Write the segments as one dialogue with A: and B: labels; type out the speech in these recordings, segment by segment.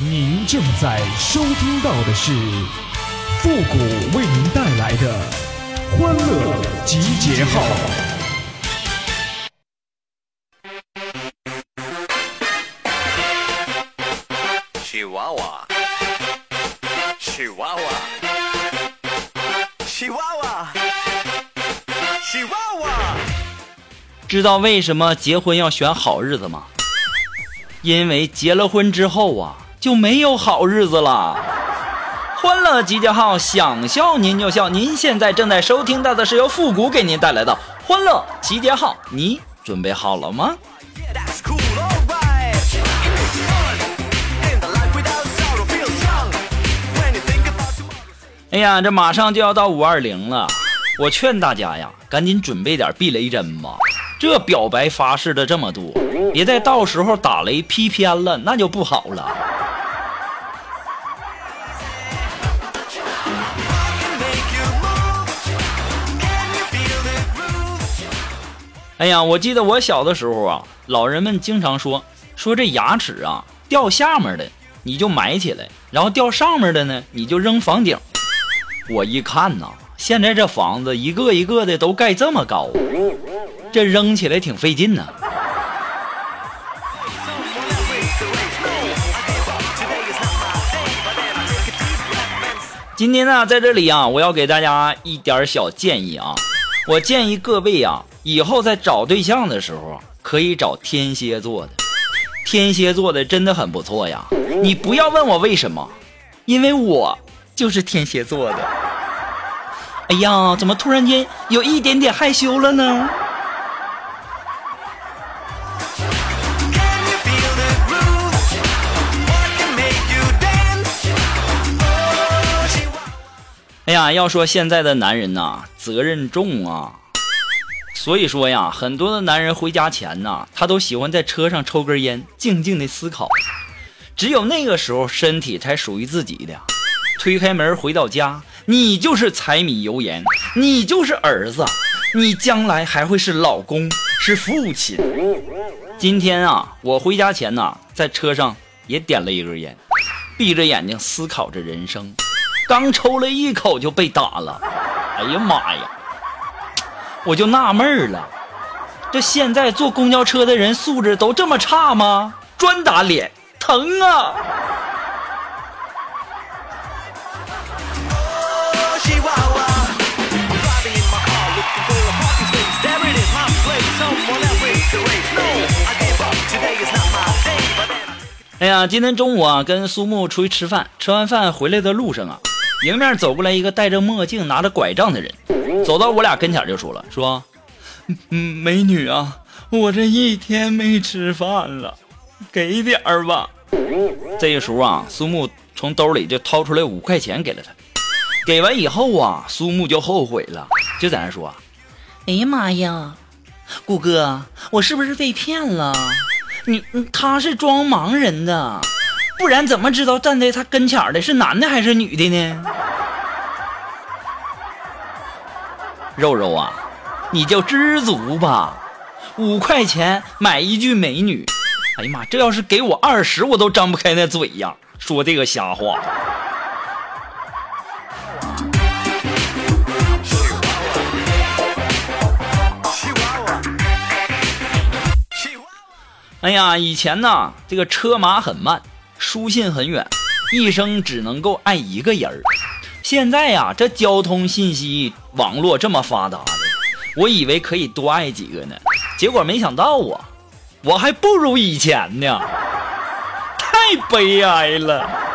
A: 您正在收听到的是复古为您带来的欢乐集结号。
B: 喜娃娃，喜娃娃，喜娃娃，喜娃娃。
C: 知道为什么结婚要选好日子吗？因为结了婚之后啊，就没有好日子了。欢乐集结号，想笑您就笑。您现在正在收听到的是由复古给您带来的欢乐集结号，你准备好了吗？哎呀，这马上就要到五二零了，我劝大家呀，赶紧准备点避雷针吧。这表白发誓的这么多，别再到时候打雷劈偏了，那就不好了。哎呀，我记得我小的时候啊，老人们经常说说这牙齿啊掉下面的你就埋起来，然后掉上面的呢你就扔房顶。我一看呐，现在这房子一个一个的都盖这么高，这扔起来挺费劲呐。今天呢，在这里啊，我要给大家一点小建议啊。我建议各位啊，以后在找对象的时候，可以找天蝎座的。天蝎座的真的很不错呀。你不要问我为什么，因为我就是天蝎座的。哎呀，怎么突然间有一点点害羞了呢？哎呀，要说现在的男人呐、责任重啊。所以说呀，很多的男人回家前呐，他都喜欢在车上抽根烟，静静的思考。只有那个时候，身体才属于自己的。推开门回到家，你就是柴米油盐，你就是儿子，你将来还会是老公，是父亲。今天啊，我回家前呐，在车上也点了一根烟，闭着眼睛思考着人生。刚抽了一口就被打了，哎呀妈呀！我就纳闷儿了这现在坐公交车的人素质都这么差吗？专打脸疼啊！哎呀今天中午啊跟苏木出去吃饭吃完饭回来的路上啊迎面走过来一个戴着墨镜、拿着拐杖的人，走到我俩跟前就说了，说：“嗯，美女啊，我这一天没吃饭了，给点儿吧。”这个时候啊，苏木从兜里就掏出来五块钱给了他。给完以后啊，苏木就后悔了，就在那说：“哎呀妈呀，谷哥，我是不是被骗了？你他是装盲人的，不然怎么知道站在他跟前的是男的还是女的呢？”肉肉啊，你就知足吧，五块钱买一具美女，哎呀妈，这要是给我二十，我都张不开那嘴呀，说这个瞎话。
B: Chihuahua. Chihuahua.
C: 哎呀，以前呢，这个车马很慢，书信很远，一生只能够爱一个人儿。现在呀，这交通信息网络这么发达的，我以为可以多爱几个呢，结果没想到啊，我还不如以前呢，太悲哀了。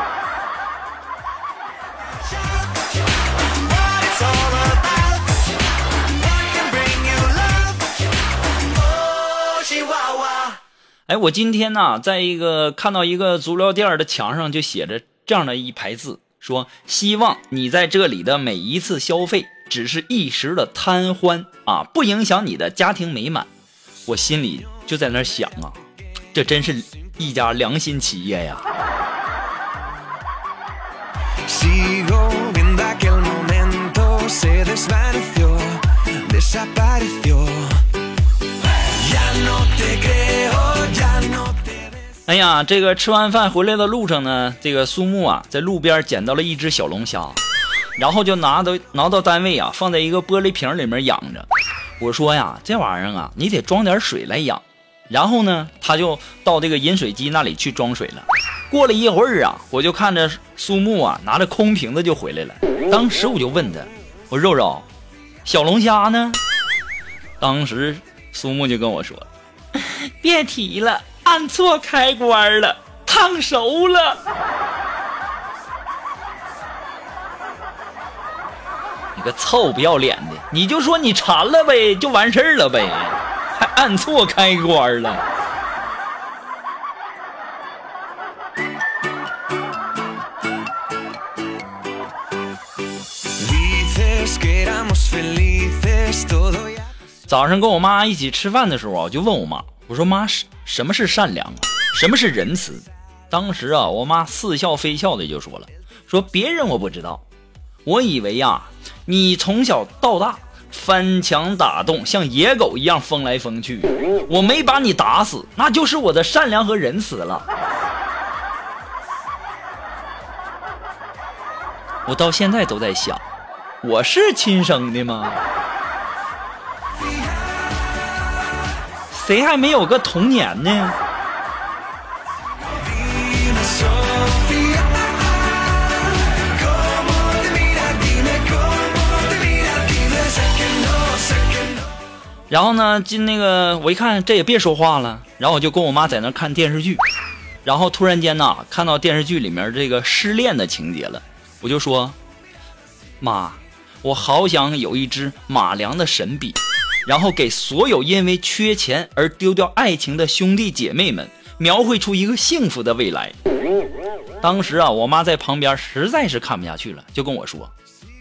C: 哎，我今天呢，在一个看到一个足疗店的墙上就写着这样的一排字，说希望你在这里的每一次消费只是一时的贪欢啊，不影响你的家庭美满。我心里就在那想啊，这真是一家良心企业呀。哎呀，这个吃完饭回来的路上呢，这个苏木啊，在路边捡到了一只小龙虾，然后就拿到拿到单位啊，放在一个玻璃瓶里面养着。我说呀，这玩意儿啊，你得装点水来养。然后呢，他就到这个饮水机那里去装水了。过了一会儿啊，我就看着苏木啊，拿着空瓶子就回来了。当时我就问他，我肉肉，小龙虾呢？当时苏木就跟我说，别提了，按错开关了，烫熟了。你个臭不要脸的，你就说你馋了呗，就完事儿了呗，还按错开关了。早上跟我妈一起吃饭的时候啊，我就问我妈，我说妈，什什么是善良？什么是仁慈？当时啊，我妈似笑非笑的就说了，说别人我不知道，我以为呀、你从小到大翻墙打洞，像野狗一样疯来疯去，我没把你打死，那就是我的善良和仁慈了。我到现在都在想，我是亲生的吗？谁还没有个童年呢？然后呢，进那个我一看这也别说话了，然后我就跟我妈在那看电视剧，然后突然间呐，看到电视剧里面这个失恋的情节了，我就说，妈，我好想有一支马良的神笔，然后给所有因为缺钱而丢掉爱情的兄弟姐妹们描绘出一个幸福的未来。当时啊，我妈在旁边实在是看不下去了，就跟我说：“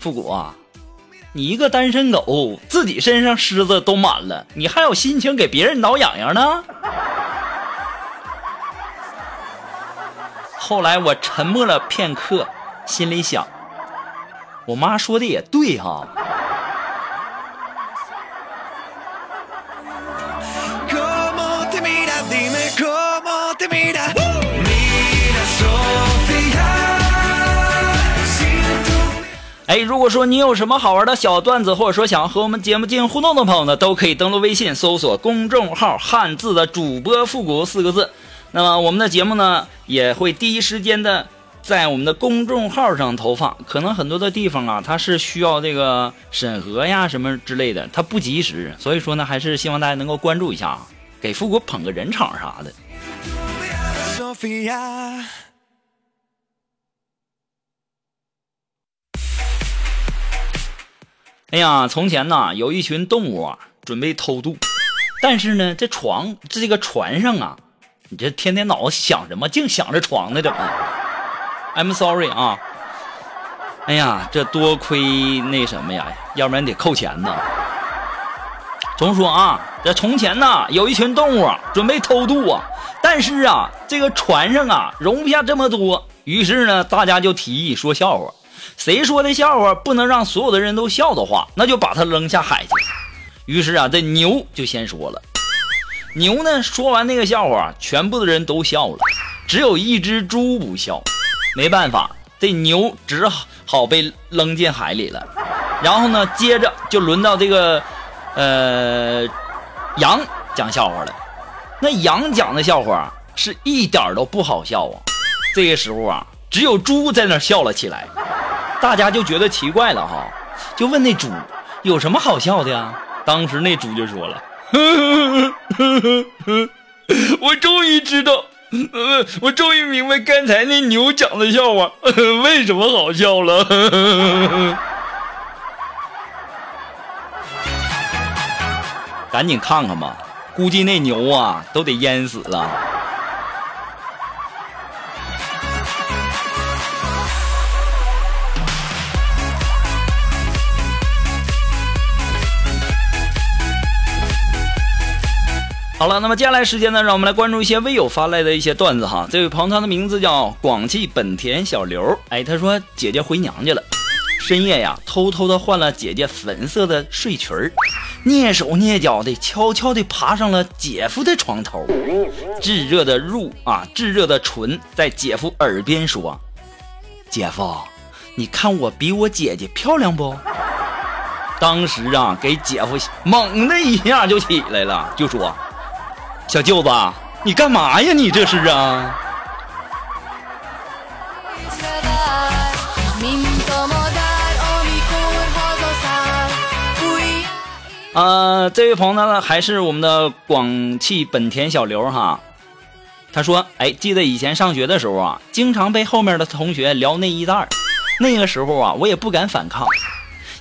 C: 复古啊，你一个单身狗，自己身上虱子都满了，你还有心情给别人挠痒痒呢？” 后来我沉默了片刻，心里想：我妈说的也对哈、哎，如果说你有什么好玩的小段子，或者说想和我们节目进行互动的朋友呢，都可以登录微信搜索公众号“汉字的主播复古”四个字。那么我们的节目呢，也会第一时间的在我们的公众号上投放。可能很多的地方啊，它是需要这个审核呀什么之类的，它不及时，所以说呢，还是希望大家能够关注一下啊，给复古捧个人场啥的。哎呀，从前呐，有一群动物啊，准备偷渡，但是呢，这床这个船上啊，你这天天脑子想什么，净想着床呢？怎么？I'm sorry 啊。哎呀，这多亏那什么呀，要不然得扣钱呢。重说啊，这从前呐，有一群动物啊，准备偷渡啊，但是啊，这个船上啊，容不下这么多，于是呢，大家就提议说笑话。谁说的笑话不能让所有的人都笑的话，那就把他扔下海去。于是啊，这牛就先说了。牛呢，说完那个笑话，全部的人都笑了，只有一只猪不笑。没办法，这牛只好被扔进海里了。然后呢，接着就轮到这个，呃，羊讲笑话了。那羊讲的笑话是一点都不好笑啊。这个时候啊，只有猪在那笑了起来。大家就觉得奇怪了哈，就问那猪有什么好笑的呀？当时那猪就说了：“ 我终于知道，呃，我终于明白刚才那牛讲的笑话 为什么好笑了。”赶紧看看吧，估计那牛啊都得淹死了。好了，那么接下来时间呢，让我们来关注一些微友发来的一些段子哈。这位朋友他的名字叫广汽本田小刘，哎，他说姐姐回娘家了，深夜呀，偷偷的换了姐姐粉色的睡裙儿，蹑手蹑脚的，悄悄的爬上了姐夫的床头，炙热的入啊，炙热的唇在姐夫耳边说：“姐夫，你看我比我姐姐漂亮不？”当时啊，给姐夫猛的一下就起来了，就说：“小舅子，你干嘛呀？你这是啊？”呃，这位朋友呢，还是我们的广汽本田小刘哈。他说：“哎，记得以前上学的时候啊，经常被后面的同学撩内衣带儿。那个时候啊，我也不敢反抗，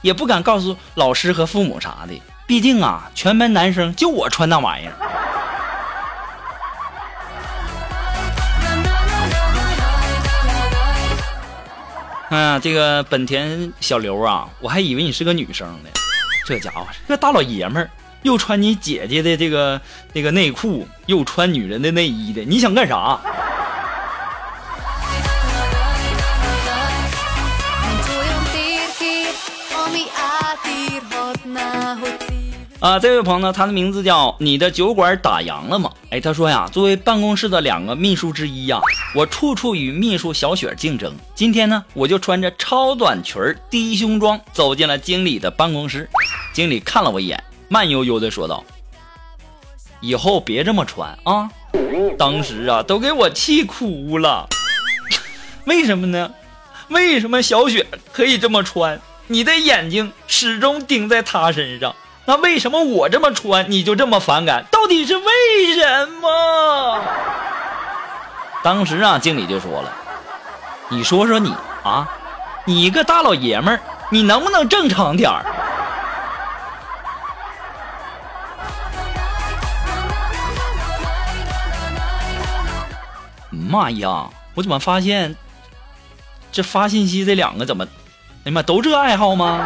C: 也不敢告诉老师和父母啥的。毕竟啊，全班男生就我穿那玩意儿。”嗯，这个本田小刘啊，我还以为你是个女生呢。这家伙，这大老爷们儿，又穿你姐姐的这个那个内裤，又穿女人的内衣的，你想干啥？啊，这位朋友呢，他的名字叫你的酒馆打烊了吗？哎，他说呀，作为办公室的两个秘书之一呀，我处处与秘书小雪竞争。今天呢，我就穿着超短裙儿低胸装走进了经理的办公室。经理看了我一眼，慢悠悠的说道：“以后别这么穿啊！”当时啊，都给我气哭了。为什么呢？为什么小雪可以这么穿？你的眼睛始终盯在她身上。那为什么我这么穿你就这么反感？到底是为什么？当时啊，经理就说了：“你说说你啊，你一个大老爷们儿，你能不能正常点儿？”妈呀！我怎么发现这发信息这两个怎么，哎呀妈，都这爱好吗？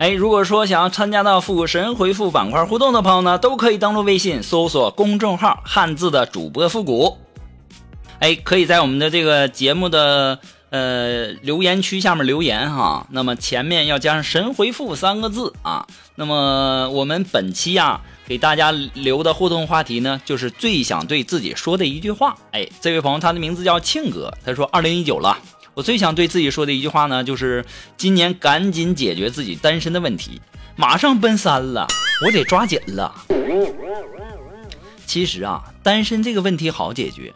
C: 哎，如果说想要参加到复古神回复板块互动的朋友呢，都可以登录微信搜索公众号“汉字的主播复古”。哎，可以在我们的这个节目的呃留言区下面留言哈，那么前面要加上“神回复”三个字啊。那么我们本期呀给大家留的互动话题呢，就是最想对自己说的一句话。哎，这位朋友他的名字叫庆哥，他说二零一九了。我最想对自己说的一句话呢，就是今年赶紧解决自己单身的问题，马上奔三了，我得抓紧了。其实啊，单身这个问题好解决，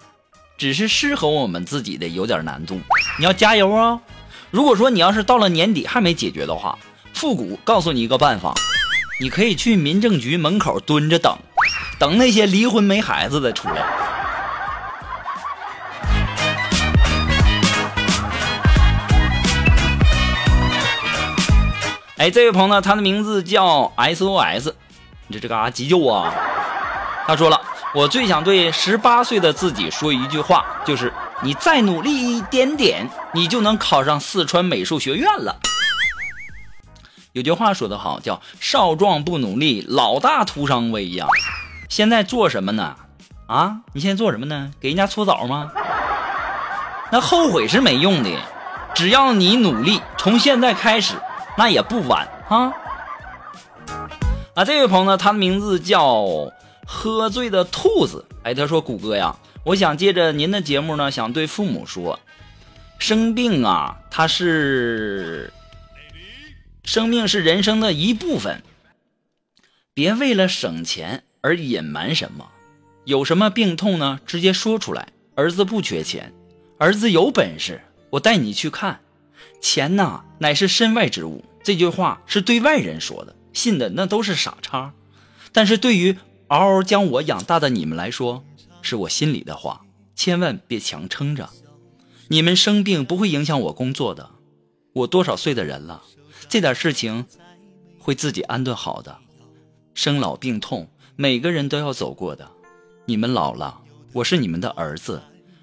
C: 只是适合我们自己的有点难度，你要加油啊！如果说你要是到了年底还没解决的话，复古告诉你一个办法，你可以去民政局门口蹲着等，等那些离婚没孩子的出来。哎，这位朋友呢，他的名字叫 SOS，你这这干啥急救啊？他说了，我最想对十八岁的自己说一句话，就是你再努力一点点，你就能考上四川美术学院了。有句话说得好，叫少壮不努力，老大徒伤悲呀。现在做什么呢？啊，你现在做什么呢？给人家搓澡吗？那后悔是没用的，只要你努力，从现在开始。那也不晚啊！啊，这位朋友呢，他的名字叫喝醉的兔子。哎，他说：“谷歌呀，我想借着您的节目呢，想对父母说，生病啊，它是生命是人生的一部分，别为了省钱而隐瞒什么。有什么病痛呢，直接说出来。儿子不缺钱，儿子有本事，我带你去看。”钱呐，乃是身外之物。这句话是对外人说的，信的那都是傻叉。但是对于嗷嗷将我养大的你们来说，是我心里的话，千万别强撑着。你们生病不会影响我工作的，我多少岁的人了，这点事情会自己安顿好的。生老病痛，每个人都要走过的。你们老了，我是你们的儿子，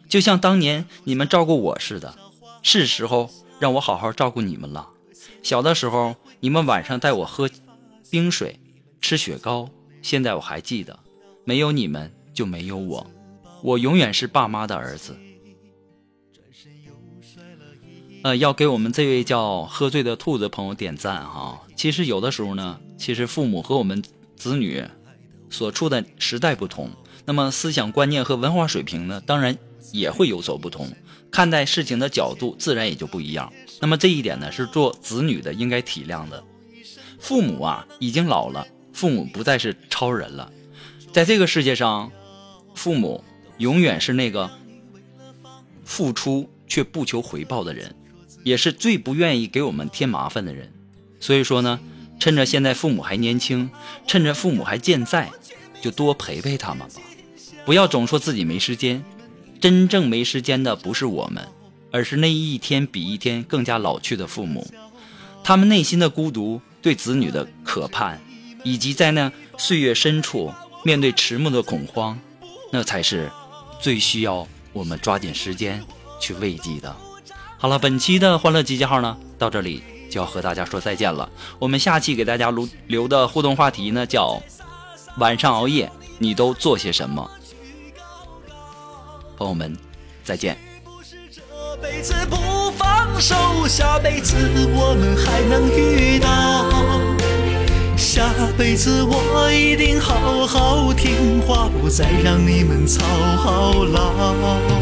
C: 就像当年你们照顾我似的，是时候让我好好照顾你们了。小的时候，你们晚上带我喝冰水，吃雪糕，现在我还记得。没有你们，就没有我，我永远是爸妈的儿子。呃，要给我们这位叫喝醉的兔子朋友点赞哈。其实有的时候呢，其实父母和我们子女所处的时代不同，那么思想观念和文化水平呢，当然也会有所不同，看待事情的角度自然也就不一样。那么这一点呢，是做子女的应该体谅的。父母啊，已经老了，父母不再是超人了，在这个世界上，父母永远是那个付出却不求回报的人。也是最不愿意给我们添麻烦的人，所以说呢，趁着现在父母还年轻，趁着父母还健在，就多陪陪他们吧，不要总说自己没时间。真正没时间的不是我们，而是那一天比一天更加老去的父母，他们内心的孤独，对子女的渴盼，以及在那岁月深处面对迟暮的恐慌，那才是最需要我们抓紧时间去慰藉的。好了，本期的欢乐集结号呢，到这里就要和大家说再见了。我们下期给大家留留的互动话题呢，叫晚上熬夜你都做些什么？朋友们，再见。
B: 这辈子不放手，下辈子我们还能遇到。下辈子我一定好好听话，不再让你们操劳。